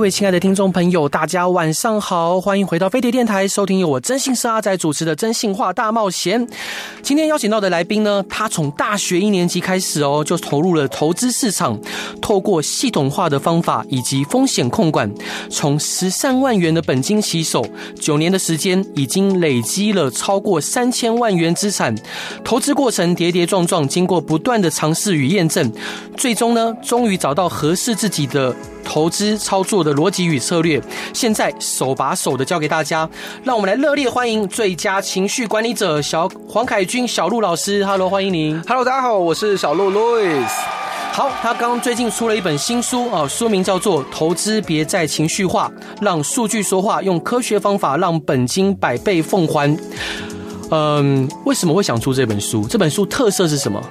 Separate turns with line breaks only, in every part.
各位亲爱的听众朋友，大家晚上好，欢迎回到飞碟电台，收听由我真心是阿仔主持的《征信话大冒险》。今天邀请到的来宾呢，他从大学一年级开始哦，就投入了投资市场，透过系统化的方法以及风险控管，从十三万元的本金起手，九年的时间已经累积了超过三千万元资产。投资过程跌跌撞撞，经过不断的尝试与验证，最终呢，终于找到合适自己的。投资操作的逻辑与策略，现在手把手的教给大家，让我们来热烈欢迎最佳情绪管理者小黄凯军小鹿老师。Hello，欢迎您。
Hello，大家好，我是小路 Louis。
好，他刚最近出了一本新书啊，书名叫做《投资别再情绪化，让数据说话，用科学方法让本金百倍奉还》。嗯，为什么会想出这本书？这本书特色是什么？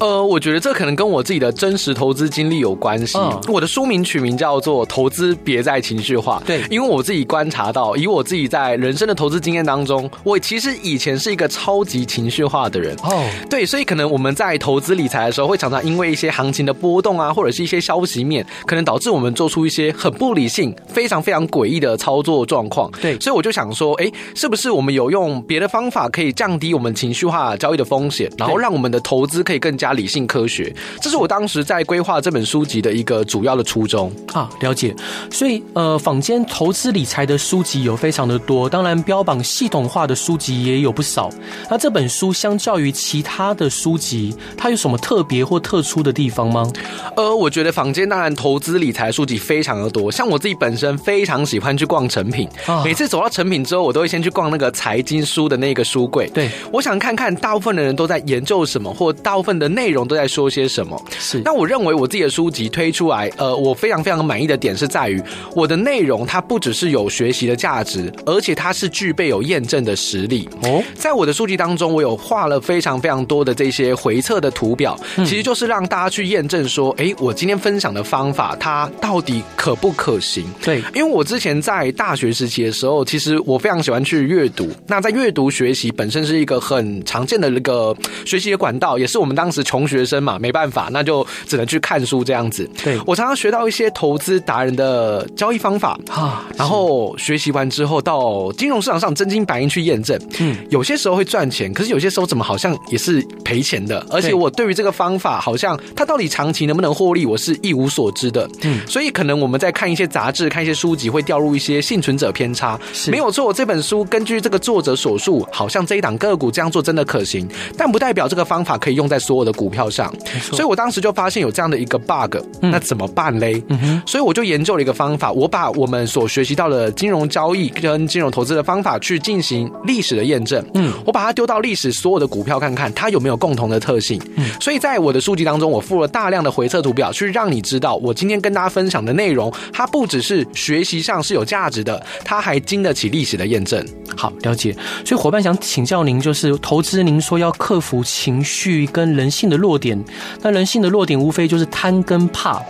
呃，我觉得这可能跟我自己的真实投资经历有关系。嗯，我的书名取名叫做《投资别再情绪化》。
对，
因为我自己观察到，以我自己在人生的投资经验当中，我其实以前是一个超级情绪化的人。哦，对，所以可能我们在投资理财的时候，会常常因为一些行情的波动啊，或者是一些消息面，可能导致我们做出一些很不理性、非常非常诡异的操作状况。
对，
所以我就想说，哎，是不是我们有用别的方法可以降低我们情绪化交易的风险，然后让我们的投资可以更加理性科学，这是我当时在规划这本书籍的一个主要的初衷
啊。了解，所以呃，坊间投资理财的书籍有非常的多，当然标榜系统化的书籍也有不少。那这本书相较于其他的书籍，它有什么特别或特殊的地方吗？
呃，我觉得坊间当然投资理财书籍非常的多，像我自己本身非常喜欢去逛成品，啊、每次走到成品之后，我都会先去逛那个财经书的那个书柜。
对，
我想看看大部分的人都在研究什么，或大部分的内容都在说些什么？
是。
那我认为我自己的书籍推出来，呃，我非常非常满意的点是在于我的内容，它不只是有学习的价值，而且它是具备有验证的实力。哦，在我的书籍当中，我有画了非常非常多的这些回测的图表，其实就是让大家去验证说，哎，我今天分享的方法，它到底可不可行？
对，
因为我之前在大学时期的时候，其实我非常喜欢去阅读。那在阅读学习本身是一个很常见的那个学习的管道，也是我们当时穷学生嘛，没办法，那就只能去看书这样子。
对，
我常常学到一些投资达人的交易方法啊，然后学习完之后到金融市场上真金白银去验证。嗯，有些时候会赚钱，可是有些时候怎么好像也是赔钱的。而且我对于这个方法，好像它到底长期能不能获利，我是一无所知的。嗯，所以可能我们在看一些杂志、看一些书籍，会掉入一些幸存者偏差。是没有错，这本书根据这个作者所述，好像这一档个股这样做真的可行，但不代表这个方法可以用在所有的股票上。所以我当时就发现有这样的一个 bug，那怎么办嘞？嗯，所以我就研究了一个方法，我把我们所学习到的金融交易跟金融投资的方法去进行历史的验证。嗯，我把它丢到历史所有的股票看看，它有没有共同的特性。嗯，所以在我的书籍当中，我附了大量的回测图表，去让你知道我今天跟大家分享的内容，它不只是学习上是有价值的，它还经得起历史的验证。
好，了解。所以伙伴想请教您，就是投资，您说要克服情绪跟人性的弱点，那人性的弱点无非就是贪跟怕。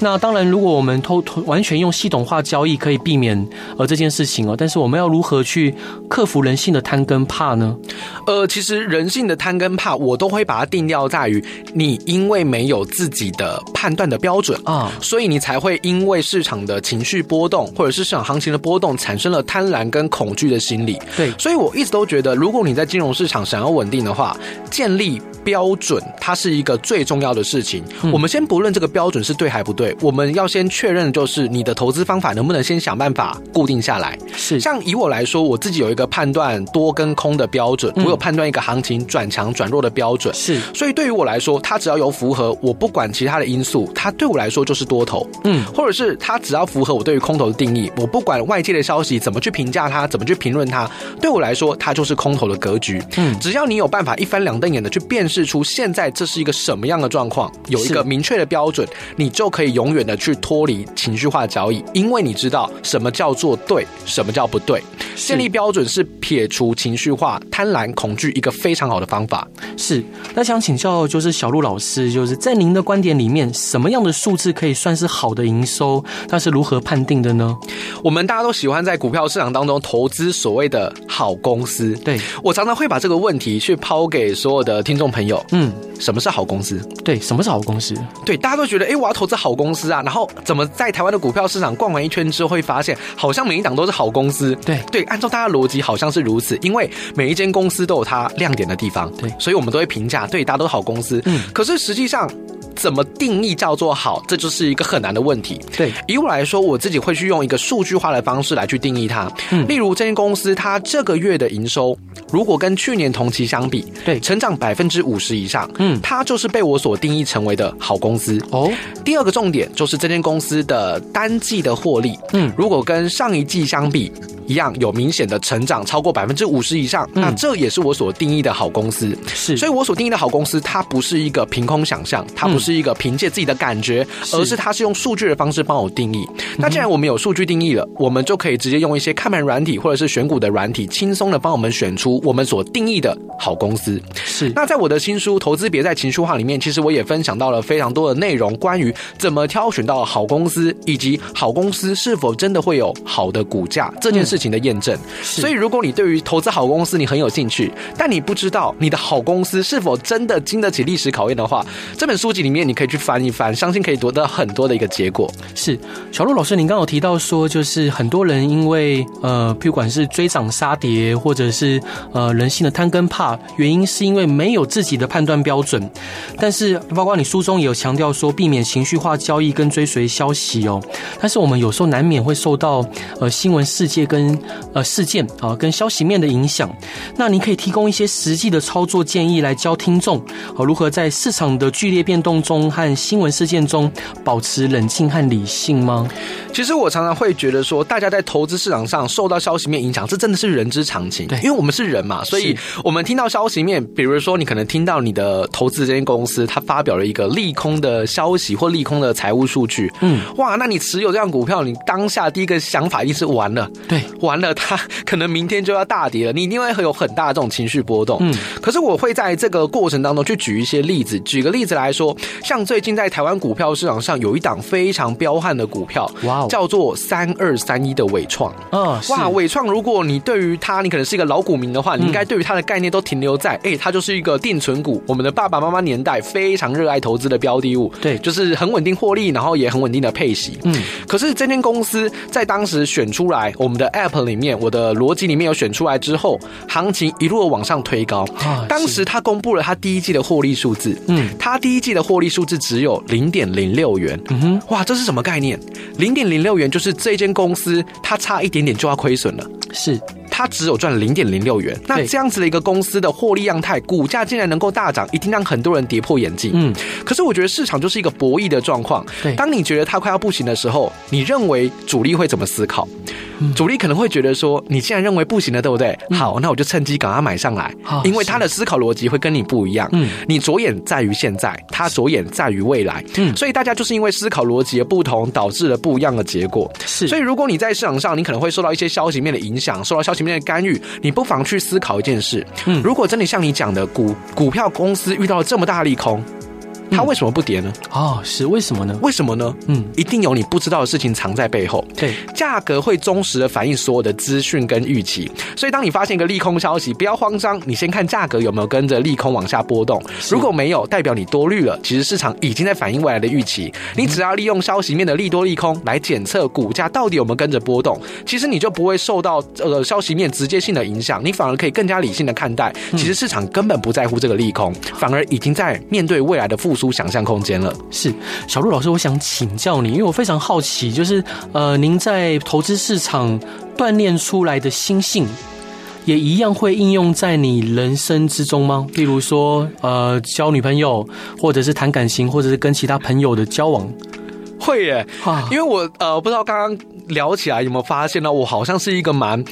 那当然，如果我们偷偷完全用系统化交易可以避免呃这件事情哦，但是我们要如何去克服人性的贪跟怕呢？
呃，其实人性的贪跟怕，我都会把它定调在于你因为没有自己的判断的标准啊，所以你才会因为市场的情绪波动或者是市场行情的波动，产生了贪婪跟恐惧的心理。
对，
所以我一直都觉得，如果你在金融市场想要稳定的话，建立标准它是一个最重要的事情。嗯、我们先不论这个标准是对还不对，我们要先确认就是你的投资方法能不能先想办法固定下来。
是，
像以我来说，我自己有一个判断多跟空的标准，嗯、我有判断一个行情转强转弱的标准。
是，
所以对于我来说，它只要有符合我不管其他的因素，它对我来说就是多头。嗯，或者是它只要符合我对于空头的定义，我不管外界的消息怎么去评价它，怎么去评论它，对我来说它就是空头的格局。嗯，只要你有办法一翻两瞪眼的去辨识出现在这是一个什么样的状况，有一个明确的标准，你就可以永远的去脱离情绪化交易，因为你知道什么叫做对，什么叫不对。建立标准是撇除情绪化、贪婪、恐惧一个非常好的方法。
是，那想请教就是小鹿老师，就是在您的观点里面，什么样的数字可以算是好的营收？它是如何判定的呢？
我们大家都喜欢在股票市场当中投资所谓的好公司。
对，
我常常会把这个问题去抛给所有的听众朋友。嗯，什么是好公司？
对，什么是好公司？
对，大家都觉得，哎，我要投资好公司啊。然后怎么在台湾的股票市场逛完一圈之后，会发现好像每一档都是好公司。
对对。
按照大家逻辑好像是如此，因为每一间公司都有它亮点的地方，
对，
所以我们都会评价，对，大家都是好公司。嗯，可是实际上怎么定义叫做好，这就是一个很难的问题。
对，
以我来说，我自己会去用一个数据化的方式来去定义它。嗯，例如这间公司它这个月的营收，如果跟去年同期相比，
对，
成长百分之五十以上，嗯，它就是被我所定义成为的好公司。哦，第二个重点就是这间公司的单季的获利，嗯，如果跟上一季相比。一样有明显的成长，超过百分之五十以上，那这也是我所定义的好公司。
是，
所以我所定义的好公司，它不是一个凭空想象，它不是一个凭借自己的感觉，而是它是用数据的方式帮我定义。那既然我们有数据定义了，我们就可以直接用一些看盘软体或者是选股的软体，轻松的帮我们选出我们所定义的好公司。
是。
那在我的新书《投资别再情书化》里面，其实我也分享到了非常多的内容，关于怎么挑选到好公司，以及好公司是否真的会有好的股价这件事情的验证。所以，如果你对于投资好公司你很有兴趣，但你不知道你的好公司是否真的经得起历史考验的话，这本书籍里面你可以去翻一翻，相信可以得到很多的一个结果。
是小鹿老师，您刚刚有提到说，就是很多人因为呃，不管是追涨杀跌，或者是呃人性的贪跟怕，原因是因为没有自己的判断标准。但是，包括你书中也有强调说，避免情绪化交易跟追随消息哦。但是我们有时候难免会受到呃新闻世界跟呃，事件啊，跟消息面的影响，那你可以提供一些实际的操作建议来教听众，啊，如何在市场的剧烈变动中和新闻事件中保持冷静和理性吗？
其实我常常会觉得说，大家在投资市场上受到消息面影响，这真的是人之常情。
对，
因为我们是人嘛，所以我们听到消息面，比如说你可能听到你的投资这间公司，它发表了一个利空的消息或利空的财务数据，嗯，哇，那你持有这样股票，你当下第一个想法一定是完了，
对，
完了。它可能明天就要大跌了，你一定会有很大的这种情绪波动。嗯，可是我会在这个过程当中去举一些例子。举个例子来说，像最近在台湾股票市场上有一档非常彪悍的股票，哇，叫做三二三一的伟创。嗯，哇，伟创，如果你对于它，你可能是一个老股民的话，你应该对于它的概念都停留在，哎，它就是一个定存股，我们的爸爸爸妈妈年代非常热爱投资的标的物。
对，
就是很稳定获利，然后也很稳定的配息。嗯，可是这间公司在当时选出来，我们的 App 里面。我的逻辑里面有选出来之后，行情一路往上推高。当时他公布了他第一季的获利数字，嗯，他第一季的获利数字只有零点零六元。嗯哼，哇，这是什么概念？零点零六元就是这间公司它差一点点就要亏损了。
是。
它只有赚零点零六元，那这样子的一个公司的获利样态，股价竟然能够大涨，一定让很多人跌破眼镜。嗯，可是我觉得市场就是一个博弈的状况。对，当你觉得它快要不行的时候，你认为主力会怎么思考？主力可能会觉得说，你既然认为不行了，对不对？好，那我就趁机赶快买上来，因为他的思考逻辑会跟你不一样。嗯，你着眼在于现在，他着眼在于未来。嗯，所以大家就是因为思考逻辑的不同，导致了不一样的结果。
是，
所以如果你在市场上，你可能会受到一些消息面的影响，受到消息面的干预，你不妨去思考一件事：嗯，如果真的像你讲的，股股票公司遇到了这么大利空。它为什么不跌呢？
哦，是为什么呢？
为什么呢？嗯，一定有你不知道的事情藏在背后。
对，
价格会忠实的反映所有的资讯跟预期，所以当你发现一个利空消息，不要慌张，你先看价格有没有跟着利空往下波动。如果没有，代表你多虑了。其实市场已经在反映未来的预期。你只要利用消息面的利多利空来检测股价到底有没有跟着波动，其实你就不会受到呃消息面直接性的影响，你反而可以更加理性的看待。其实市场根本不在乎这个利空，反而已经在面对未来的复。出想象空间了。
是小陆老师，我想请教你，因为我非常好奇，就是呃，您在投资市场锻炼出来的心性，也一样会应用在你人生之中吗？例如说，呃，交女朋友，或者是谈感情，或者是跟其他朋友的交往。
会耶，因为我呃不知道刚刚聊起来有没有发现呢？我好像是一个蛮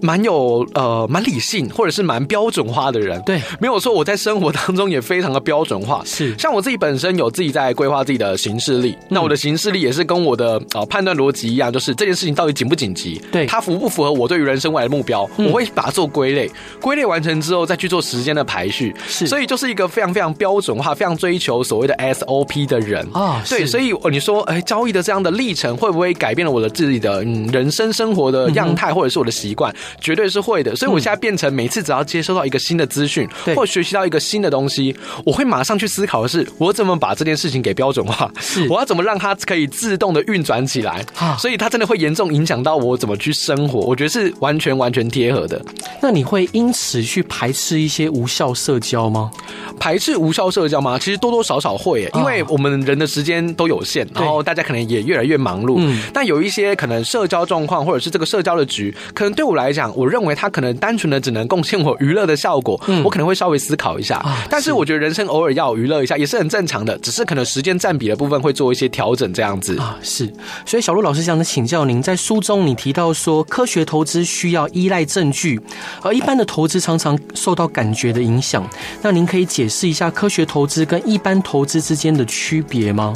蛮有呃蛮理性或者是蛮标准化的人。
对，
没有错，我在生活当中也非常的标准化。
是，
像我自己本身有自己在规划自己的行事历，那我的行事历也是跟我的呃判断逻辑一样，就是这件事情到底紧不紧急？
对，
它符不符合我对于人生未来的目标？我会把它做归类，归类完成之后再去做时间的排序。
是，
所以就是一个非常非常标准化、非常追求所谓的 SOP 的人
啊。
对，所以你说，哎，交易的这样的历程会不会改变了我的自己的嗯人生生活的样态，或者是我的习惯？绝对是会的。所以我现在变成每次只要接收到一个新的资讯，或学习到一个新的东西，我会马上去思考的是，我怎么把这件事情给标准化？
是，
我要怎么让它可以自动的运转起来？啊，所以它真的会严重影响到我怎么去生活。我觉得是完全完全贴合的。
那你会因此去排斥一些无效社交吗？
排斥无效社交吗？其实多多少少会，因为我们人的时间都有限，然后大家可能也越来越忙碌。嗯，但有一些可能社交状况，或者是这个社交的局，可能对我来讲，我认为它可能单纯的只能贡献我娱乐的效果。嗯，我可能会稍微思考一下。但是我觉得人生偶尔要娱乐一下也是很正常的，只是可能时间占比的部分会做一些调整，这样子
啊。是，所以小鹿老师想请教您，在书中你提到说，科学投资需要依赖证据，而一般的投资常常受到感觉的影响。那您可以解释一下科学投资跟一般投资之间的区别吗？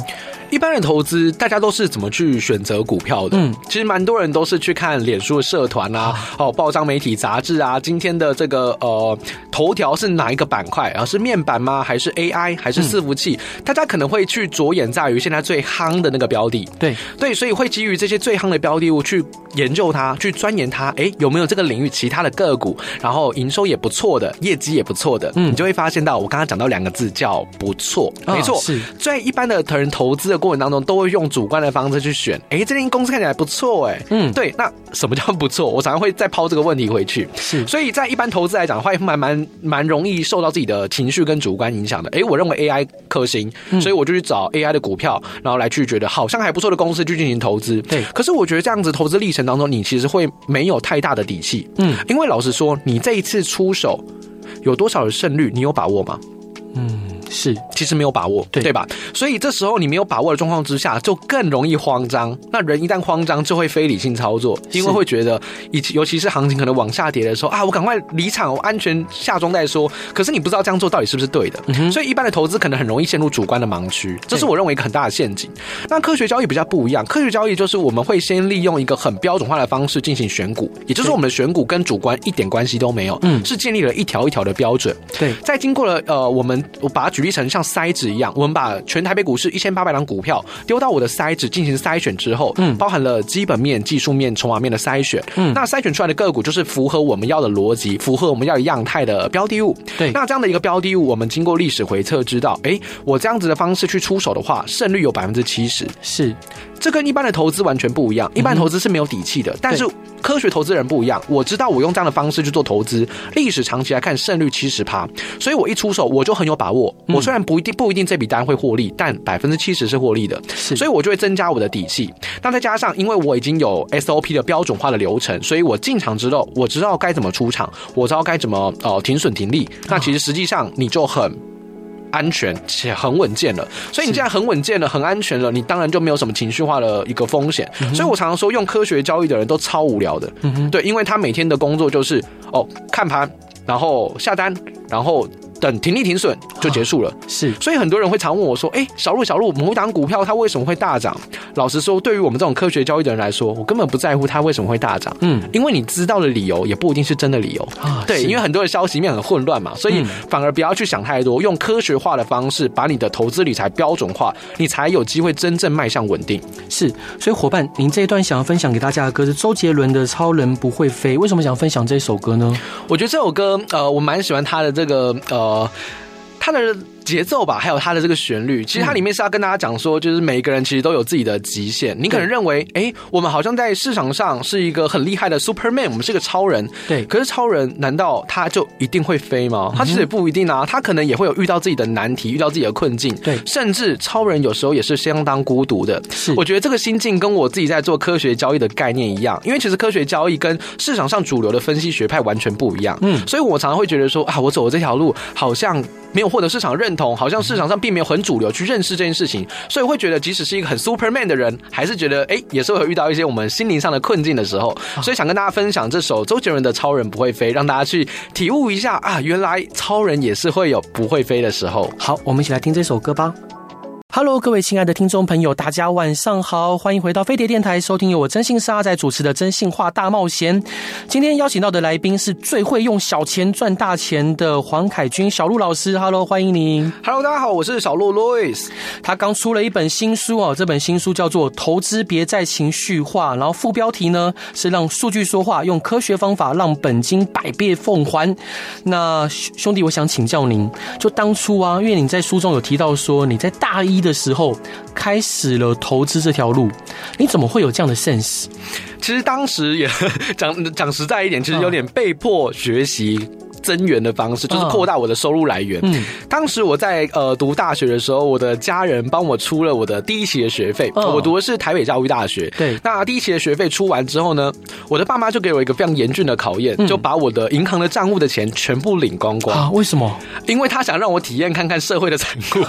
一般的投资，大家都是怎么去选择股票的？嗯，其实蛮多人都是去看脸书的社团啊，哦，报章媒体杂志啊，今天的这个呃头条是哪一个板块啊？是面板吗？还是 AI？还是伺服器？嗯，大家可能会去着眼在于现在最夯的那个标的。
对
对，所以会基于这些最夯的标的物去研究它，去钻研它。哎，有没有这个领域其他的个股，然后营收也不错的，业绩也不错的？嗯，你就会发现到我刚刚讲到两个字叫不错，没错，是在一般的投人投资的过程当中，都会用主观的方式去选。哎，这间公司看起来不错，哎，嗯，对。那什么叫不错？我常常会再抛这个问题回去。
是，
所以在一般投资来讲的话，也蛮蛮蛮容易受到自己的情绪跟主观影响的。哎，我认为 AI 可行，所以我就去找 AI 的股票，然后来去觉得好像还不错的公司去进行投资。
对。
可是我觉得这样子投资历程当中，你其实会没有太大的底气。嗯，因为老实说，你这一次出手有多少的胜率，你有把握吗？
嗯。是，
其实没有把握，对对吧？所以这时候你没有把握的状况之下，就更容易慌张。那人一旦慌张，就会非理性操作，因为会觉得，以尤其是行情可能往下跌的时候啊，我赶快离场，我安全下庄再说。可是你不知道这样做到底是不是对的，嗯、所以一般的投资可能很容易陷入主观的盲区，这是我认为一个很大的陷阱。那科学交易比较不一样，科学交易就是我们会先利用一个很标准化的方式进行选股，也就是我们的选股跟主观一点关系都没有，嗯，是建立了一条一条的标准。
对，
在经过了呃，我们我把它举例成像筛子一样，我们把全台北股市一千八百档股票丢到我的筛子进行筛选之后，嗯，包含了基本面、技术面、筹码面的筛选，嗯，那筛选出来的个股就是符合我们要的逻辑、符合我们要的样态的标的物。
对，
那这样的一个标的物，我们经过历史回测知道，哎，我这样子的方式去出手的话，胜率有百分之七十。
是，
这跟一般的投资完全不一样。一般投资是没有底气的，嗯、但是科学投资人不一样。我知道我用这样的方式去做投资，历史长期来看胜率七十趴，所以我一出手我就很有把握。我虽然不一定不。一定这笔单会获利，但百分之七十是获利的，所以我就会增加我的底气。那再加上，因为我已经有 SOP 的标准化的流程，所以我进场之后，我知道该怎么出场，我知道该怎么呃停损停利。那其实实际上你就很安全且很稳健了。所以你既然很稳健了，很安全了，你当然就没有什么情绪化的一个风险。所以我常常说，用科学交易的人都超无聊的，对，因为他每天的工作就是哦看盘，然后下单，然后。等停利停损就结束了，
是，
所以很多人会常问我说：“哎，小鹿小鹿，某一档股票它为什么会大涨？”老实说，对于我们这种科学交易的人来说，我根本不在乎它为什么会大涨，嗯，因为你知道的理由也不一定是真的理由啊。对，因为很多的消息面很混乱嘛，所以反而不要去想太多，用科学化的方式把你的投资理财标准化，你才有机会真正迈向稳定。
是，所以伙伴，您这一段想要分享给大家的歌是周杰伦的《超人不会飞》，为什么想分享这首歌呢？
我觉得这首歌，呃，我蛮喜欢他的这个，呃，他的。节奏吧，还有它的这个旋律，其实它里面是要跟大家讲说，就是每一个人其实都有自己的极限。你可能认为，哎，我们好像在市场上是一个很厉害的 Superman，我们是个超人。
对。
可是超人难道他就一定会飞吗？他其实也不一定啊，他可能也会有遇到自己的难题，遇到自己的困境。
对。
甚至超人有时候也是相当孤独的。
是。
我觉得这个心境跟我自己在做科学交易的概念一样，因为其实科学交易跟市场上主流的分析学派完全不一样。嗯。所以我常常会觉得说啊，我走的这条路好像没有获得市场认同，好像市场上并没有很主流去认识这件事情，所以会觉得即使是一个很 Superman 的人，还是觉得哎，也是会遇到一些我们心灵上的困境的时候。所以想跟大家分享这首周杰伦的《超人不会飞》，让大家去体悟一下啊，原来超人也是会有不会飞的时候。
好，我们一起来听这首歌吧。Hello，各位亲爱的听众朋友，大家晚上好，欢迎回到飞碟电台，收听由我征信社阿仔主持的《真心话大冒险》。今天邀请到的来宾是最会用小钱赚大钱的黄凯军小鹿老师。Hello，欢迎您。
Hello，大家好，我是小鹿 Louis。
他刚出了一本新书哦，这本新书叫做《投资别再情绪化》，然后副标题呢是“让数据说话，用科学方法让本金百倍奉还”。那兄弟，我想请教您，就当初啊，因为你在书中有提到说你在大一。的时候开始了投资这条路，你怎么会有这样的 sense？
其实当时也 讲讲实在一点，其实有点被迫学习。增援的方式就是扩大我的收入来源。嗯，当时我在呃读大学的时候，我的家人帮我出了我的第一期的学费。我读的是台北教育大学。对，那第一期的学费出完之后呢，我的爸妈就给我一个非常严峻的考验，就把我的银行的账户的钱全部领光光。
啊？为什么？
因为他想让我体验看看社会的残酷，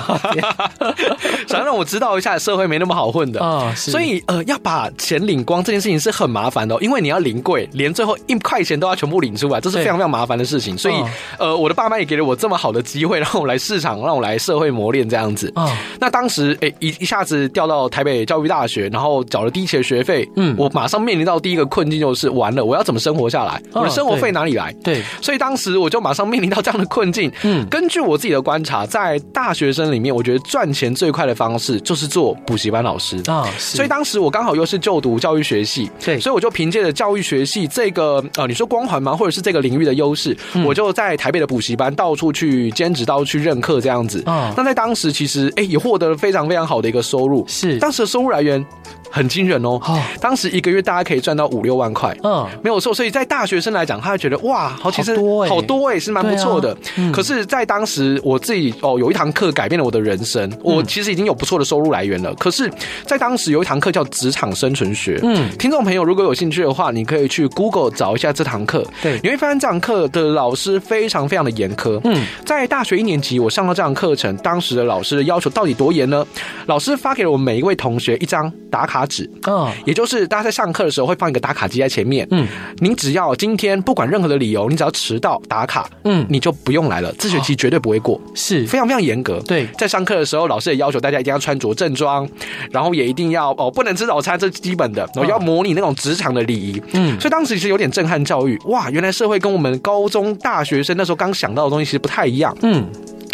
想让我知道一下社会没那么好混的啊。所以呃，要把钱领光这件事情是很麻烦的，因为你要临柜，连最后一块钱都要全部领出来，这是非常非常麻烦的事情。所以，呃，我的爸妈也给了我这么好的机会，让我来市场，让我来社会磨练这样子。啊，那当时，哎，一一下子调到台北教育大学，然后缴了第一期的学费，嗯，我马上面临到第一个困境就是，完了，我要怎么生活下来？我的生活费哪里来？对，所以当时我就马上面临到这样的困境。嗯，根据我自己的观察，在大学生里面，我觉得赚钱最快的方式就是做补习班老师啊。所以当时我刚好又是就读教育学系，对，所以我就凭借着教育学系这个，呃，你说光环吗？或者是这个领域的优势，我就在。台北的补习班到处去兼职，到处去任课这样子。嗯，那在当时其实哎、欸、也获得了非常非常好的一个收入。是，当时的收入来源。很惊人哦！当时一个月大家可以赚到五六万块，嗯，没有错。所以在大学生来讲，他会觉得哇，好，其实好多哎，是蛮不错的。可是，在当时我自己哦，有一堂课改变了我的人生。我其实已经有不错的收入来源了。可是，在当时有一堂课叫职场生存学。嗯，听众朋友如果有兴趣的话，你可以去 Google 找一下这堂课。对，你会发现这堂课的老师非常非常的严苛。嗯，在大学一年级我上到这堂课程，当时的老师的要求到底多严呢？老师发给了我们每一位同学一张打卡。卡纸，嗯，也就是大家在上课的时候会放一个打卡机在前面，嗯，您只要今天不管任何的理由，你只要迟到打卡，嗯，你就不用来了，这学期绝对不会过，是。非常非常严格。对，在上课的时候，老师也要求大家一定要穿着正装，然后也一定要哦，不能吃早餐，这是基本的，然后要模拟那种职场的礼仪，嗯，所以当时其实有点震撼教育，哇，原来社会跟我们高中大学生那时候刚想到的东西其实不太一样，嗯。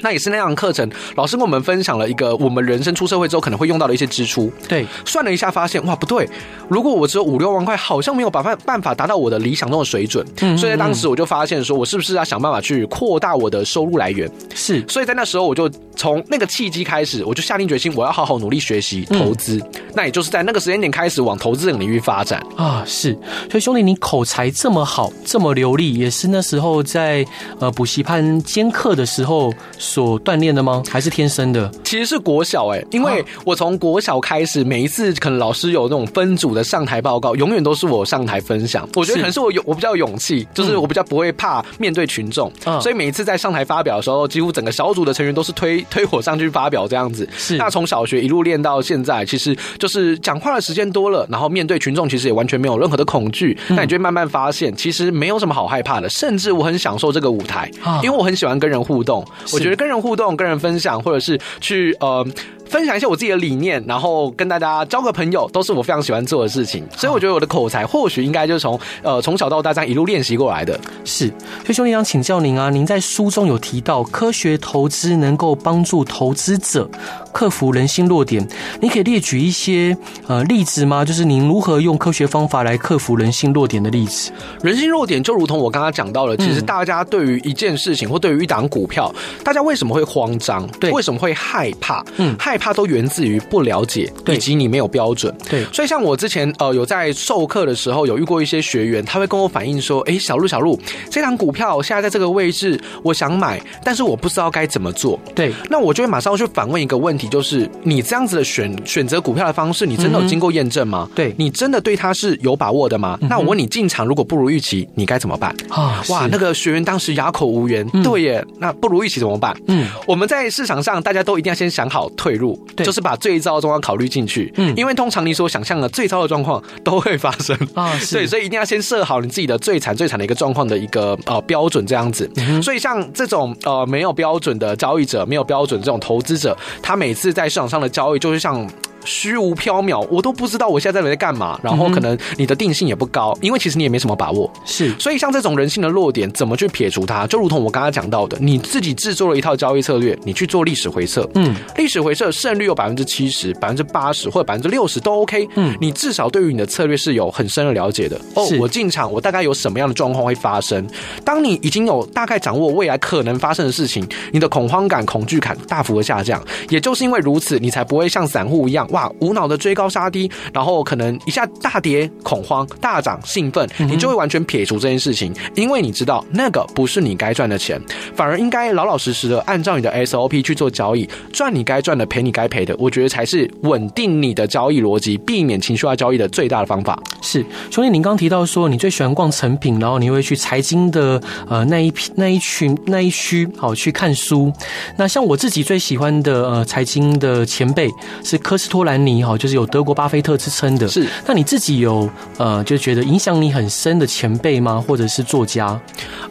那也是那样的课程，老师跟我们分享了一个我们人生出社会之后可能会用到的一些支出。对，算了一下发现，哇，不对，如果我只有五六万块，好像没有办法办法达到我的理想中的水准。嗯，所以在当时我就发现，说我是不是要想办法去扩大我的收入来源？是，所以在那时候我就从那个契机开始，我就下定决心，我要好好努力学习投资。嗯、那也就是在那个时间点开始往投资这个领域发展啊。是，所以兄弟，你口才这么好，这么流利，也是那时候在呃补习班兼课的时候。所锻炼的吗？还是天生的？其实是国小哎、欸，因为我从国小开始，每一次可能老师有那种分组的上台报告，永远都是我上台分享。我觉得可能是我有我比较有勇气，就是我比较不会怕面对群众，嗯、所以每一次在上台发表的时候，几乎整个小组的成员都是推 推我上去发表这样子。是，那从小学一路练到现在，其实就是讲话的时间多了，然后面对群众其实也完全没有任何的恐惧。那、嗯、你就会慢慢发现，其实没有什么好害怕的，甚至我很享受这个舞台，因为我很喜欢跟人互动，我觉得。跟人互动、跟人分享，或者是去呃。分享一下我自己的理念，然后跟大家交个朋友，都是我非常喜欢做的事情。所以我觉得我的口才或许应该就是从呃从小到大这样一路练习过来的。是，所以兄弟想请教您啊，您在书中有提到科学投资能够帮助投资者克服人性弱点，你可以列举一些呃例子吗？就是您如何用科学方法来克服人性弱点的例子。人性弱点就如同我刚刚讲到了，其实大家对于一件事情或对于一档股票，大家为什么会慌张？对，为什么会害怕？嗯，害。怕都源自于不了解，以及你没有标准。
对，
所以像我之前呃有在授课的时候，有遇过一些学员，他会跟我反映说：“哎，小鹿小鹿，这档股票现在在这个位置，我想买，但是我不知道该怎么做。”
对，
那我就会马上去反问一个问题，就是你这样子的选选择股票的方式，你真的有经过验证吗？
对、嗯、
你真的对它是有把握的吗？嗯、那我问你，进场如果不如预期，你该怎么办？
啊，
哇，那个学员当时哑口无言。嗯、对耶，那不如预期怎么办？嗯，我们在市场上，大家都一定要先想好退就是把最糟的状况考虑进去。嗯，因为通常你所想象的最糟的状况都会发生啊，对，所以一定要先设好你自己的最惨最惨的一个状况的一个呃标准，这样子。嗯、所以像这种呃没有标准的交易者，没有标准这种投资者，他每次在市场上的交易，就是像。虚无缥缈，我都不知道我现在在干嘛。然后可能你的定性也不高，因为其实你也没什么把握。
是，
所以像这种人性的弱点，怎么去撇除它？就如同我刚刚讲到的，你自己制作了一套交易策略，你去做历史回测，嗯，历史回测胜率有百分之七十、百分之八十或者百分之六十都 OK。嗯，你至少对于你的策略是有很深的了解的。哦，我进场，我大概有什么样的状况会发生？当你已经有大概掌握未来可能发生的事情，你的恐慌感、恐惧感大幅的下降。也就是因为如此，你才不会像散户一样，哇，无脑的追。高杀低，然后可能一下大跌恐慌，大涨兴奋，你就会完全撇除这件事情，因为你知道那个不是你该赚的钱，反而应该老老实实的按照你的 SOP 去做交易，赚你该赚的，赔你该赔的。我觉得才是稳定你的交易逻辑，避免情绪化交易的最大的方法。
是兄弟，您刚提到说你最喜欢逛成品，然后你会去财经的呃那一批那一群那一区好去看书。那像我自己最喜欢的呃财经的前辈是科斯托兰尼哈，就是有。德国巴菲特之称的是，那你自己有呃就觉得影响你很深的前辈吗？或者是作家？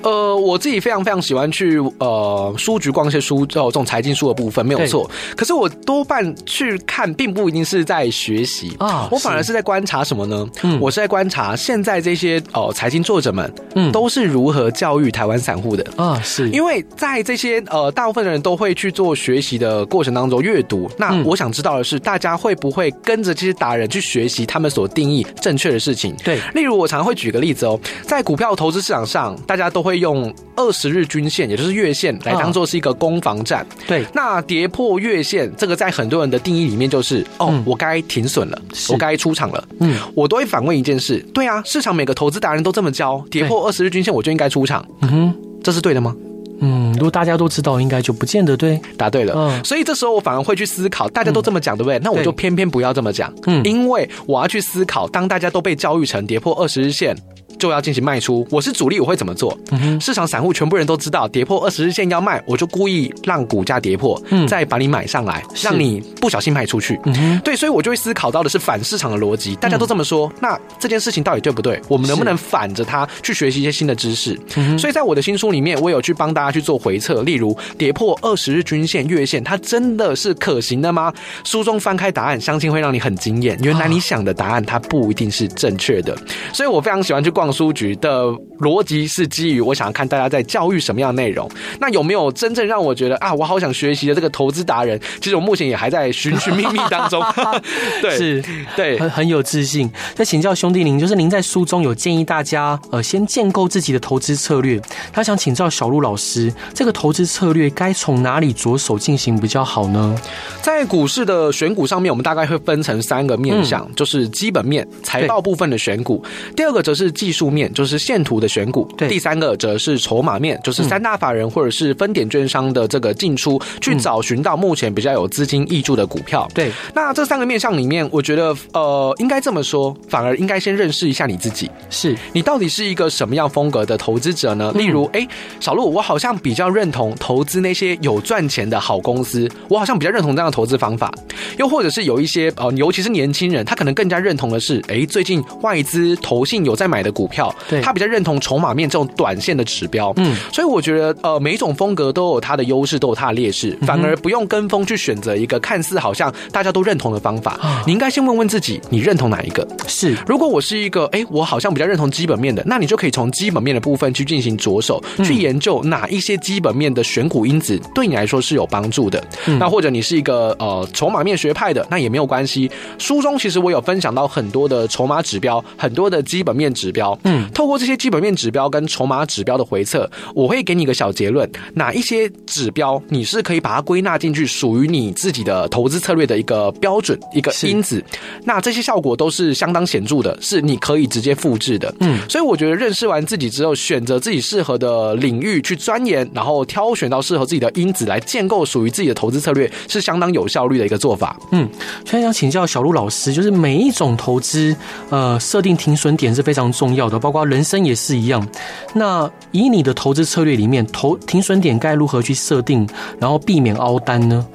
呃，我自己非常非常喜欢去呃书局逛一些书，这种财经书的部分没有错。可是我多半去看，并不一定是在学习啊，我反而是在观察什么呢？嗯，我是在观察现在这些哦财经作者们，嗯，都是如何教育台湾散户的啊。是因为在这些呃大部分的人都会去做学习的过程当中阅读，那我想知道的是，大家会不会跟跟着这些达人去学习他们所定义正确的事情。对，例如我常常会举个例子哦，在股票投资市场上，大家都会用二十日均线，也就是月线来当做是一个攻防战。对，那跌破月线，这个在很多人的定义里面就是哦，我该停损了，我该出场了。嗯，我都会反问一件事：对啊，市场每个投资达人都这么教，跌破二十日均线我就应该出场。嗯哼，这是对的吗？
嗯，如果大家都知道，应该就不见得对。
答对了，嗯，所以这时候我反而会去思考，大家都这么讲，对不对？那我就偏偏不要这么讲，嗯，因为我要去思考，当大家都被教育成跌破二十日线。就要进行卖出，我是主力，我会怎么做？嗯，市场散户全部人都知道，跌破二十日线要卖，我就故意让股价跌破，嗯，再把你买上来，让你不小心卖出去。嗯，对，所以我就会思考到的是反市场的逻辑，大家都这么说，嗯，那这件事情到底对不对？我们能不能反着它去学习一些新的知识？嗯，所以在我的新书里面，我有去帮大家去做回测，例如跌破二十日均线、月线，它真的是可行的吗？书中翻开答案，相信会让你很惊艳。原来你想的答案，它不一定是正确的。所以我非常喜欢去逛。书局的逻辑是基于我想要看大家在教育什么样的内容。那有没有真正让我觉得啊，我好想学习的这个投资达人？其实我目前也还在寻寻觅觅当中。对，
是，
对，
很很有自信。那请教兄弟您，就是您在书中有建议大家呃，先建构自己的投资策略。他想请教小鹿老师，这个投资策略该从哪里着手进行比较好呢？
在股市的选股上面，我们大概会分成三个面向，嗯、就是基本面、财报部分的选股；第二个则是技术。面就是线图的选股，对，第三个则是筹码面，就是三大法人或者是分点券商的这个进出，嗯、去找寻到目前比较有资金挹注的股票。对，那这三个面向里面，我觉得呃，应该这么说，反而应该先认识一下你自己，是你到底是一个什么样风格的投资者呢？例如，哎、嗯，小鹿，我好像比较认同投资那些有赚钱的好公司，我好像比较认同这样的投资方法。又或者是有一些呃，尤其是年轻人，他可能更加认同的是，哎，最近外资投信有在买的股票。对，他比较认同筹码面这种短线的指标，嗯，所以我觉得呃，每一种风格都有它的优势，都有它的劣势，反而不用跟风去选择一个看似好像大家都认同的方法。你应该先问问自己，你认同哪一个？是，如果我是一个，哎，我好像比较认同基本面的，那你就可以从基本面的部分去进行着手，去研究哪一些基本面的选股因子对你来说是有帮助的。那或者你是一个呃筹码面学派的，那也没有关系。书中其实我有分享到很多的筹码指标，很多的基本面指标。标。嗯，透过这些基本面指标跟筹码指标的回测，我会给你一个小结论：哪一些指标你是可以把它归纳进去，属于你自己的投资策略的一个标准、一个因子。那这些效果都是相当显著的，是你可以直接复制的。嗯，所以我觉得认识完自己之后，选择自己适合的领域去钻研，然后挑选到适合自己的因子来建构属于自己的投资策略，是相当有效率的一个做法。
嗯，现在想请教小鹿老师，就是每一种投资，呃，设定停损点是非常重要的，包括人生也是一样。那以你的投资策略里面，投停损点该如何去设定，然后避免凹单呢？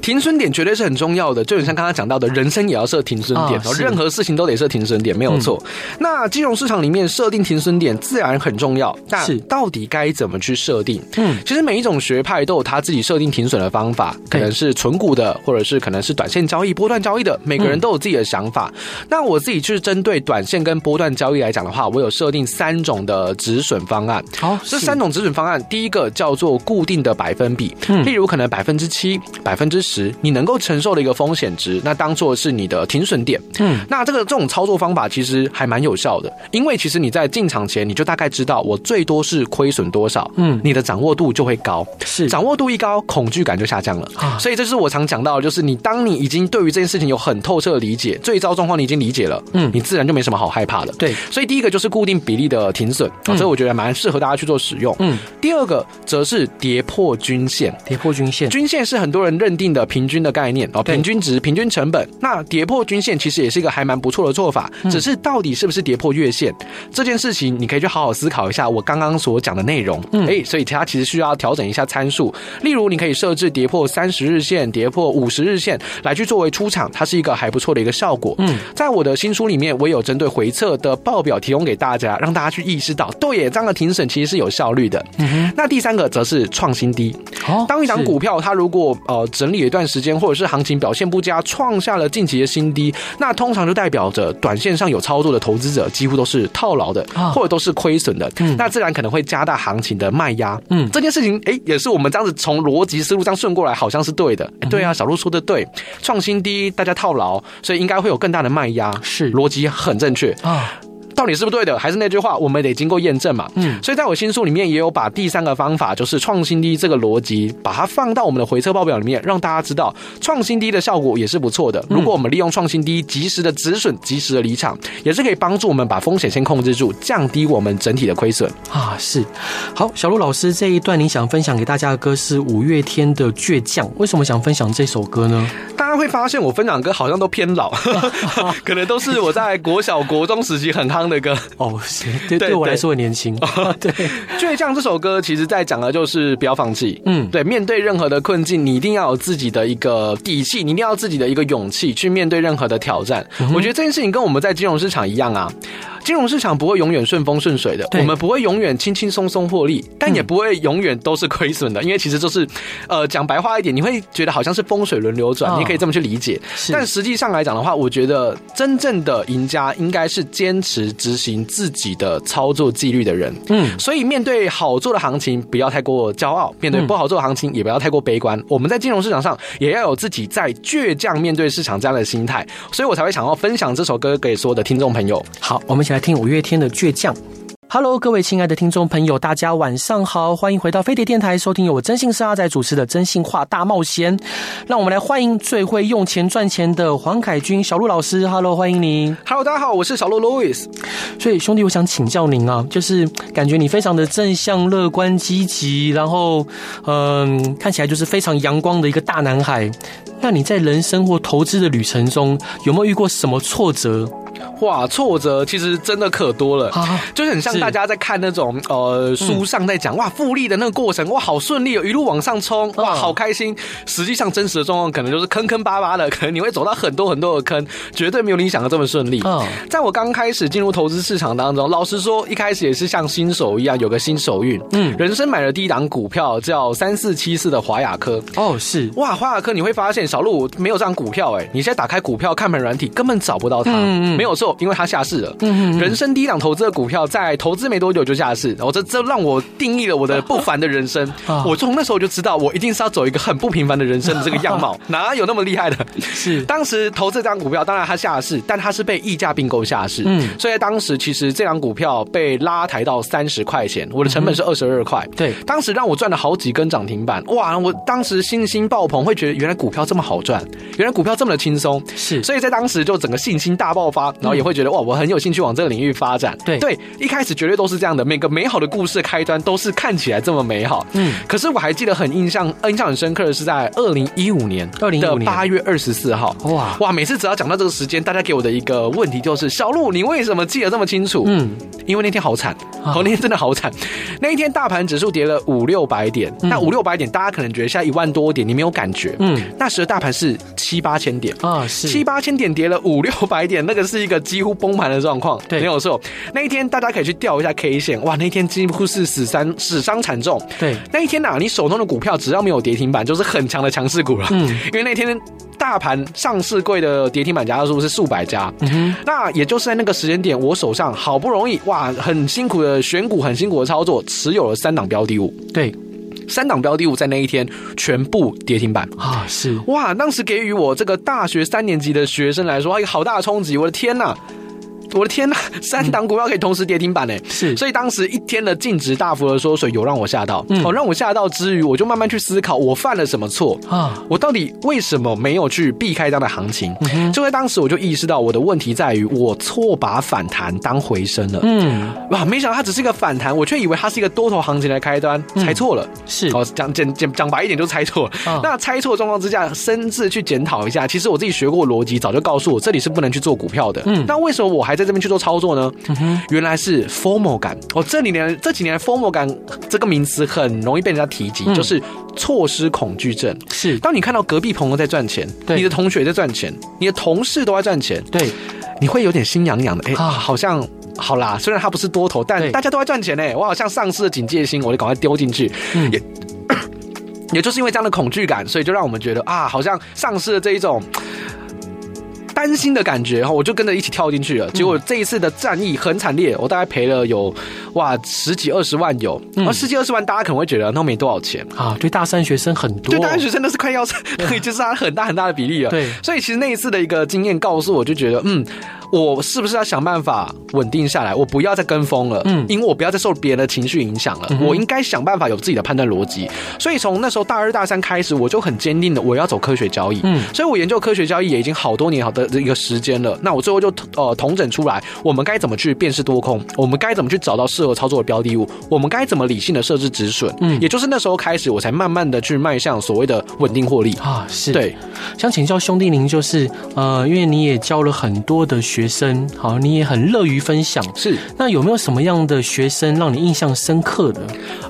停损点绝对是很重要的，就像刚刚讲到的，人生也要设停损点，任何事情都得设停损点，没有错。嗯、那金融市场里面设定停损点自然很重要，但到底该怎么去设定？嗯，其实每一种学派都有他自己设定停损的方法，可能是存股的，或者是可能是短线交易、波段交易的，每个人都有自己的想法。嗯、那我自己就是针对短线跟波段交易来讲的话，我有设定三种的止损方案。好，这三种止损方案，第一个叫做固定的百分比，嗯，例如可能百分之七、百分之十。你能够承受的一个风险值，那当做是你的停损点。嗯，那这个这种操作方法其实还蛮有效的，因为其实你在进场前你就大概知道我最多是亏损多少。嗯，你的掌握度就会高，是掌握度一高，恐惧感就下降了。啊，所以这是我常讲到的，就是你当你已经对于这件事情有很透彻的理解，最糟状况你已经理解了，嗯，你自然就没什么好害怕的。对，所以第一个就是固定比例的停损，啊，所以我觉得蛮适合大家去做使用。嗯，第二个则是跌破均线，
跌破均线，
均线是很多人认定的。平均的概念哦，平均值、平均成本，那跌破均线其实也是一个还蛮不错的做法。只是到底是不是跌破月线这件事情，你可以去好好思考一下我刚刚所讲的内容。嗯，哎，所以它其实需要调整一下参数。例如，你可以设置跌破三十日线、跌破五十日线来去作为出场，它是一个还不错的一个效果。嗯，在我的新书里面，我有针对回测的报表提供给大家，让大家去意识到，对耶，这样的庭审其实是有效率的。嗯，那第三个则是创新低。哦，当一档股票它如果呃整理了一段时间，或者是行情表现不佳，创下了近期的新低，那通常就代表着短线上有操作的投资者几乎都是套牢的，或者都是亏损的。嗯，那自然可能会加大行情的卖压。嗯，这件事情，哎，也是我们这样子从逻辑思路这样顺过来，好像是对的。对啊，小鹿说的对，创新低，大家套牢，所以应该会有更大的卖压，是逻辑很正确啊。到底是不是对的？还是那句话，我们得经过验证嘛。嗯，所以在我新书里面也有把第三个方法，就是创新低这个逻辑，把它放到我们的回测报表里面，让大家知道创新低的效果也是不错的。如果我们利用创新低及时的止损、及时的离场，也是可以帮助我们把风险先控制住，降低我们整体的亏损
啊。是，好，小鹿老师这一段你想分享给大家的歌是五月天的《倔强》，为什么想分享这首歌呢？
大家会发现我分享的歌好像都偏老，可能都是我在国小、国中时期很夯的歌
哦，对，对我来说很年轻。对，《
倔强》这首歌其实在讲的就是不要放弃。嗯，对，面对任何的困境，你一定要有自己的一个底气，你一定要自己的一个勇气去面对任何的挑战。我觉得这件事情跟我们在金融市场一样啊。金融市场不会永远顺风顺水的，我们不会永远轻轻松松获利，但也不会永远都是亏损的，因为其实就是，呃，讲白话一点，你会觉得好像是风水轮流转，你可以这么去理解。但实际上来讲的话，我觉得真正的赢家应该是坚持执行自己的操作纪律的人。嗯，所以面对好做的行情，不要太过骄傲；面对不好做的行情，也不要太过悲观。我们在金融市场上也要有自己在倔强面对市场这样的心态，所以我才会想要分享这首歌给所有的听众朋友。
好，我们一起来听五月天的《倔强》。Hello，各位亲爱的听众朋友，大家晚上好，欢迎回到飞碟电台，收听由我征信社阿仔主持的《真心话大冒险》。让我们来欢迎最会用钱赚钱的黄凯军小鹿老师。Hello，欢迎您。
Hello，大家好，我是小鹿 Louis。
所以兄弟，我想请教您啊，就是感觉你非常的正向、乐观、积极，然后嗯，看起来就是非常阳光的一个大男孩。那你在人生或投资的旅程中，有没有遇过什么挫折？
哇，挫折其实真的可多了，啊、就是很像大家在看那种呃书上在讲、嗯、哇复利的那个过程，哇好顺利哦，一路往上冲，哇好开心。实际上真实的状况可能就是坑坑巴巴的，可能你会走到很多很多的坑，绝对没有你想的这么顺利。嗯，在我刚开始进入投资市场当中，老实说一开始也是像新手一样有个新手运。嗯，人生买了第一档股票叫三四七四的华雅科。
哦，是
哇，华雅科你会发现小鹿没有这档股票哎，你现在打开股票看盘软体根本找不到它。嗯嗯，没有错。
错，因为它下市了。嗯嗯。人生第一档投资的股票，在投资没多久就下市，然后这这让我定义了我的不凡的人生。我从那时候就知道，我一定是要走一个很不平凡的人生的这个样貌，哪有那么厉害的？
是
当时投资这张股票，当然它下市，但它是被溢价并购下市。嗯，所以在当时其实这张股票被拉抬到三十块钱，我的成本是二十二块。
对，当时让我赚了好几根涨停板，哇！我当时信心爆棚，会觉得原来股票这么好赚，原来股票这么的轻松。是，所以在当时就整个信心大爆发，然后也会觉得哇，我很有兴趣往这个领域发展。对对，一开始绝对都是这样的，每个美好的故事开端都是看起来这么美好。嗯，可是我还记得很印象，印象很深刻的是在二零一五年，二零一五年八月二十四号。哇哇，每次只要讲到这个时间，大家给我的一个问题就是：小鹿，你为什么记得这么清楚？嗯，因为那天好惨，哦，那天真的好惨。那一天大盘指数跌了五六百点，那五六百点大家可能觉得现在一万多点，你没有感觉。嗯，那时的大盘是七八千点啊，是七八千点跌了五六百点，那个是一个几乎崩盘的状况。对，没有错。那一天大家可以去调一下 K 线，哇，那天几乎是死伤死伤惨重。对，那一天呐，你手中的股票只要没有跌停板，就是很强的强势股了。嗯，因为那天大盘上市柜的跌停板家数是数百家。嗯，那也就是在那个时间点，我手上好不容易哇，很辛苦的选股，很辛苦的操作，持有了三档标的物。对。三档标的物在那一天全部跌停板啊！是哇，当时给予我这个大学三年级的学生来说，一个好大的冲击！我的天呐！我的天呐，三档股票可以同时跌停板呢，是，所以当时一天的净值大幅的缩水，有让我吓到。嗯，哦，让我吓到之余，我就慢慢去思考，我犯了什么错啊？我到底为什么没有去避开这样的行情？嗯，就在当时，我就意识到我的问题在于，我错把反弹当回升了。嗯，哇，没想到它只是一个反弹，我却以为它是一个多头行情的开端，猜错了。是，哦，讲讲讲讲白一点，就猜错了。那猜错状况之下，深自去检讨一下，其实我自己学过逻辑，早就告诉我这里是不能去做股票的。嗯，那为什么我还在这边去做操作呢？原来是 formal 感。哦，这几年这几年 formal 感这个名词很容易被人家提及，嗯、就是错失恐惧症。是，当你看到隔壁朋友在赚钱，对，你的同学在赚钱，你的同事都在赚钱，对，你会有点心痒痒的。哎、欸，好像好啦，虽然他不是多头，但大家都在赚钱呢，我好像丧失了警戒心，我就赶快丢进去。嗯，也 也就是因为这样的恐惧感，所以就让我们觉得啊，好像丧失了这一种。担心的感觉，然后我就跟着一起跳进去了。结果这一次的战役很惨烈，我大概赔了有哇十几二十万有。而十几二十万，大家可能会觉得那没多少钱啊。对大三学生很多，对大三学生那是快要，就是他很大很大的比例了。对，所以其实那一次的一个经验告诉我，就觉得嗯。我是不是要想办法稳定下来？我不要再跟风了，嗯，因为我不要再受别人的情绪影响了。嗯、我应该想办法有自己的判断逻辑。所以从那时候大二大三开始，我就很坚定的我要走科学交易。嗯，所以我研究科学交易也已经好多年好的一个时间了。那我最后就呃统整出来，我们该怎么去辨识多空？我们该怎么去找到适合操作的标的物？我们该怎么理性的设置止损？嗯，也就是那时候开始，我才慢慢的去迈向所谓的稳定获利啊。是对，想请教兄弟您，就是呃，因为你也教了很多的学生，好，你也很乐于分享。是，那有没有什么样的学生让你印象深刻的？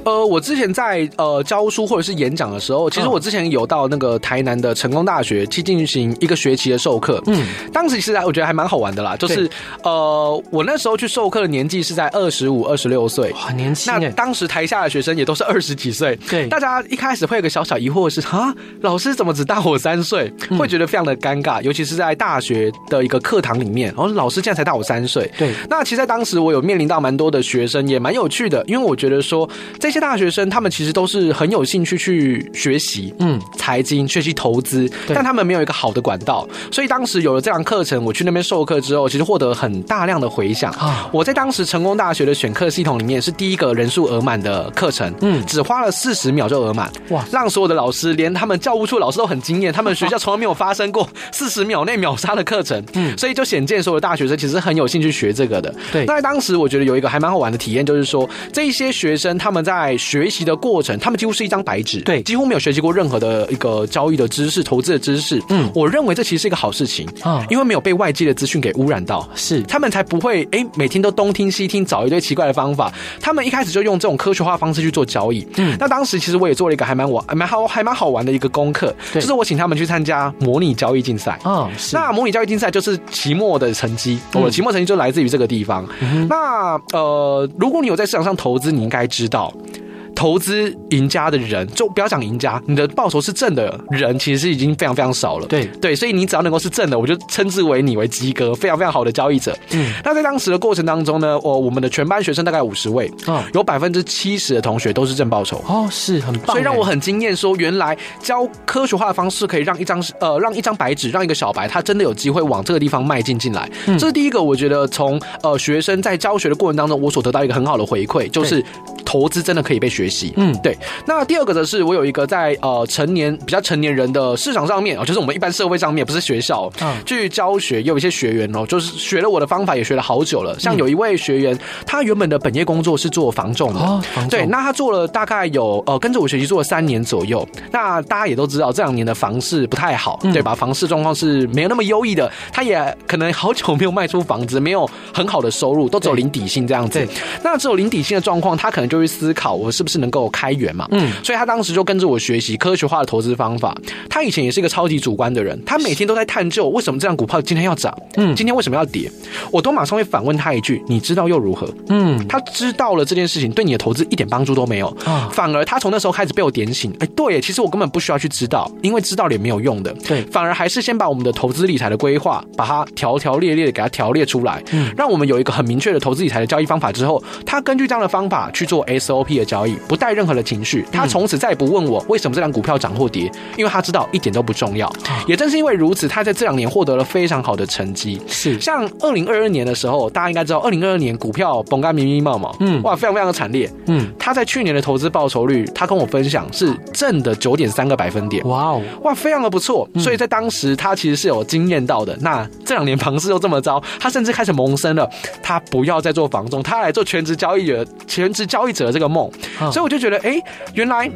呃，我之前在呃教书或者是演讲的时候，其实我之前有到那个台南的成功大学去进行一个学期的授课。嗯，当时其实我觉得还蛮好玩的啦，就是呃，我那时候去授课的年纪是在二十五、二十六岁，很年轻。那当时台下的学生也都是二十几岁。对，大家一开始会有个小小疑惑是啊，老师怎么只大我三岁？会觉得非常的尴尬，尤其是在大学的一个课堂里面，然后老师。现在才大我三岁，对。那其实，在当时我有面临到蛮多的学生，也蛮有趣的，因为我觉得说这些大学生他们其实都是很有兴趣去学习，嗯，财经、学习投资，但他们没有一个好的管道，所以当时有了这堂课程，我去那边授课之后，其实获得很大量的回响啊。我在当时成功大学的选课系统里面是第一个人数额满的课程，嗯，只花了四十秒就额满，哇，让所有的老师连他们教务处老师都很惊艳，他们学校从来没有发生过四十秒内秒杀的课程，嗯，所以就显见所有的大学生。其实很有兴趣学这个的，对。那在当时，我觉得有一个还蛮好玩的体验，就是说，这一些学生他们在学习的过程，他们几乎是一张白纸，对，几乎没有学习过任何的一个交易的知识、投资的知识。嗯，我认为这其实是一个好事情啊，因为没有被外界的资讯给污染到，是他们才不会哎每天都东听西听，找一堆奇怪的方法。他们一开始就用这种科学化方式去做交易。嗯，那当时其实我也做了一个还蛮玩、还蛮好、还蛮好玩的一个功课，就是我请他们去参加模拟交易竞赛。啊，是。那模拟交易竞赛就是期末的成绩。我的期末成绩就来自于这个地方。嗯、那呃，如果你有在市场上投资，你应该知道，投资赢家的人，就不要讲赢家，你的报酬是正的人，其实是已经非常非常少了。
对
对，所以你只要能够是正的，我就称之为你为及格，非常非常好的交易者。嗯，那在当时的过程当中呢，我我们的全班学生大概五十位，哦，有百分之七十的同学都是正报酬。
哦，是很棒，
所以让我很惊艳，说原来教科学化的方式可以让一张呃让一张白纸，让一个小白他真的有机会往这个地方迈进进来。嗯，这是第一个，我觉得从呃学生在教学的过程当中，我所得到一个很好的回馈，就是投资真的可以被学习。嗯，对。那第二个则是我有一个在呃成年比较成年人的市场上面哦，就是我们一般社会上面，不是学校，嗯，去教学，有一些学员哦，就是学了我的方法也学了好久了。像有一位学员，他原本的本业工作是做房仲的。对，那他做了大概有呃跟着我学习做了三年左右。那大家也都知道这两年的房市不太好，对吧？房市状况是没有那么优异的，他也可能好久没有卖出房子，没有很好的收入，都只有零底薪这样子。那只有零底薪的状况，他可能就会思考我是不是能够开源嘛？嗯，所以他当时就跟着我学习科学化的投资方法。他以前也是一个超级主观的人，他每天都在探究为什么这样股票今天要涨，嗯，今天为什么要跌，我都马上会反问他一句：你知道又如何？嗯，他知道了这件事情对你的投资一点帮助都没有。啊，反而他从那时候开始被我点醒，哎，对，其实我根本不需要去知道，因为知道了也没有用的，对，反而还是先把我们的投资理财的规划，把它条条列列的给它条列出来，嗯，让我们有一个很明确的投资理财的交易方法之后，他根据这样的方法去做 SOP 的交易，不带任何的情绪，他从此再也不问我为什么这张股票涨或跌，因为他知道一点都不重要。也正是因为如此，他在这两年获得了非常好的成绩。是，像二零二二年的时候，大家应该知道，二零二二年股票崩干密密冒冒，嗯，哇，非常非常的惨烈。嗯，他在去年的投资报酬率，他跟我分享是正的九点三个百分点。哇哦，哇，非常的不错。所以在当时，他其实是有经验到的。那这两年房市又这么糟，他甚至开始萌生了他不要再做房仲，他来做全职交易者、全职交易者的这个梦。所以我就觉得，哎，原来。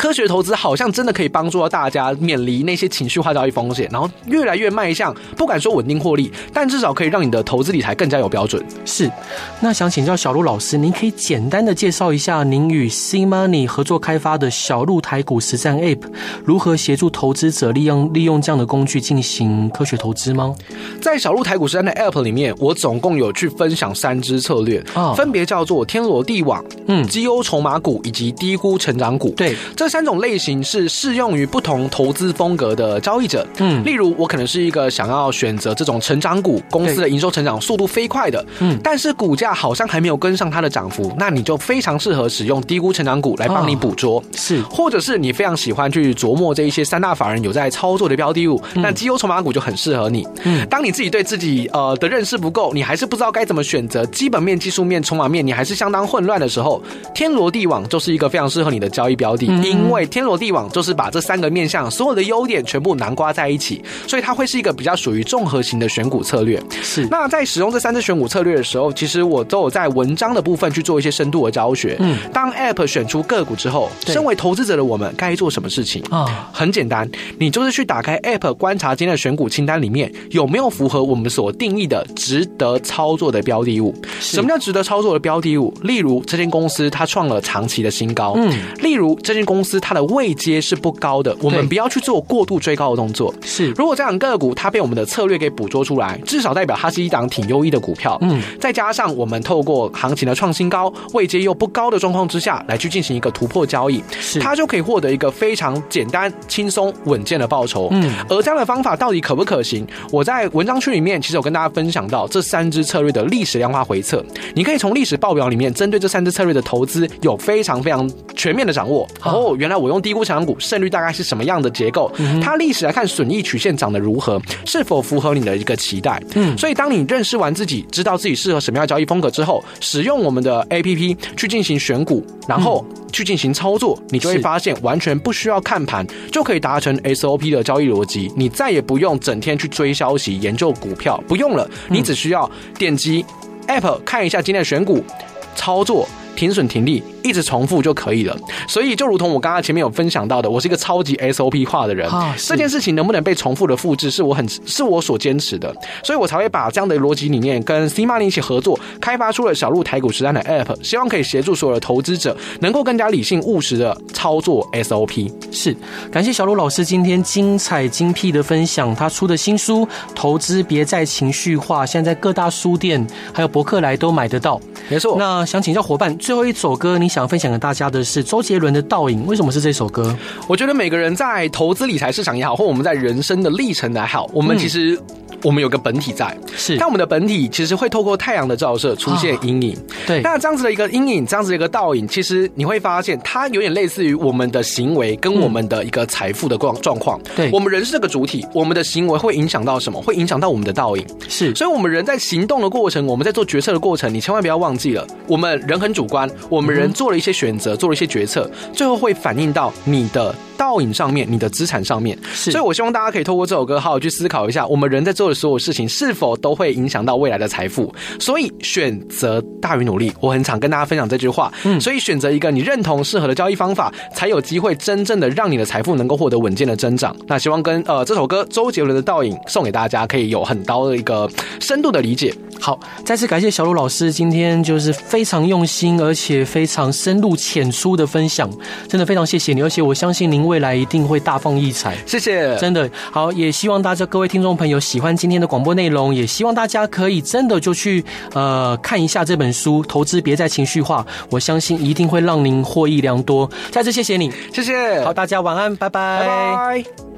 科学投资好像真的可以帮助到大家免离那些情绪化交易风险，然后越来越迈向不敢说稳定获利，但至少可以让你的投资理财更加有标准。
是，那想请教小鹿老师，您可以简单的介绍一下您与 C-Money 合作开发的小鹿台股实战 App 如何协助投资者利用利用这样的工具进行科学投资吗？
在小鹿台股实战的 App 里面，我总共有去分享三支策略啊，分别叫做天罗地网、嗯，绩优筹码股以及低估成长股。对，这三种类型是适用于不同投资风格的交易者。嗯，例如我可能是一个想要选择这种成长股，公司的营收成长速度飞快的。嗯，但是股价好像还没有跟上它的涨幅，那你就非常适合使用低估成长股来帮你捕捉。是，或者是你非常喜欢去琢磨这一些三大法人有在操作的标的物，那绩优筹码股就很适合你。嗯，当你自己对自己呃的认识不够，你还是不知道该怎么选择基本面、技术面、筹码面，你还是相当混乱的时候，天罗地网就是一个非常适合你的交易标的，因为天。罗地网就是把这三个面向所有的优点全部囊括在一起，所以它会是一个比较属于综合型的选股策略。是。那在使用这三支选股策略的时候，其实我都有在文章的部分去做一些深度的教学。嗯。当 App 选出个股之后，身为投资者的我们该做什么事情啊？很简单，你就是去打开 App 观察今天的选股清单里面有没有符合我们所定义的值得操作的标的物。什么叫值得操作的标的物？例如这间公司它创了长期的新高。嗯。例如这间公司它的位阶是不高的，我们不要去做过度追高的动作。是，如果这样个股它被我们的策略给捕捉出来，至少代表它是一档挺优异的股票。嗯，再加上我们透过行情的创新高、位阶又不高的状况之下来去进行一个突破交易，是，它就可以获得一个非常简单、轻松、稳健的报酬。嗯，而这样的方法到底可不可行？我在文章区里面其实有跟大家分享到这三支策略的历史量化回测，你可以从历史报表里面针对这三支策略的投资有非常非常全面的掌握。哦，原来我用低估成长股胜率大概是什么样的结构？它历史来看损益曲线长得如何？是否符合你的一个期待？嗯，所以当你认识完自己，知道自己适合什么样的交易风格之后，使用我们的 APP 去进行选股，然后去进行操作，你就会发现完全不需要看盘就可以达成 SOP 的交易逻辑。你再也不用整天去追消息、研究股票，不用了，你只需要点击 App 看一下今天的选股操作。停损停利一直重复就可以了，所以就如同我刚刚前面有分享到的，我是一个超级 SOP 化的人。啊，这件事情能不能被重复的复制，是我很是我所坚持的，所以我才会把这样的逻辑理念跟 C-Money 一起合作，开发出了小鹿台股实战的 App，希望可以协助所有的投资者能够更加理性务实的操作 SOP。是，感谢小鹿老师今天精彩精辟的分享，他出的新书《投资别再情绪化》，现在在各大书店还有博客来都买得到。没错，那想请教伙伴。最后一首歌，你
想分享给大家的是周杰伦的《倒影》。为什么是这首歌？
我觉得每个人在投资理财市场也好，或我们在人生的历程也好，我们其实。我们有个本体在，
是，
但我们的本体其实会透过太阳的照射出现阴影。
对，
那这样子的一个阴影，这样子的一个倒影，其实你会发现它有点类似于我们的行为跟我们的一个财富的状状况。
对，
我们人是这个主体，我们的行为会影响到什么？会影响到我们的倒影。
是，
所以我们人在行动的过程，我们在做决策的过程，你千万不要忘记了，我们人很主观，我们人做了一些选择，做了一些决策，最后会反映到你的。倒影上面，你的资产上面，是，所以我希望大家可以透过这首歌，好好去思考一下，我们人在做的所有事情，是否都会影响到未来的财富。所以选择大于努力，我很常跟大家分享这句话。嗯，所以选择一个你认同、适合的交易方法，才有机会真正的让你的财富能够获得稳健的增长。那希望跟呃这首歌周杰伦的倒影送给大家，可以有很高的一个深度的理解。
好，再次感谢小鲁老师今天就是非常用心，而且非常深入浅出的分享，真的非常谢谢你，而且我相信您未来一定会大放异彩。
谢谢，
真的好，也希望大家各位听众朋友喜欢今天的广播内容，也希望大家可以真的就去呃看一下这本书《投资别再情绪化》，我相信一定会让您获益良多。再次谢谢你，
谢谢。
好，大家晚安，拜拜，
拜拜。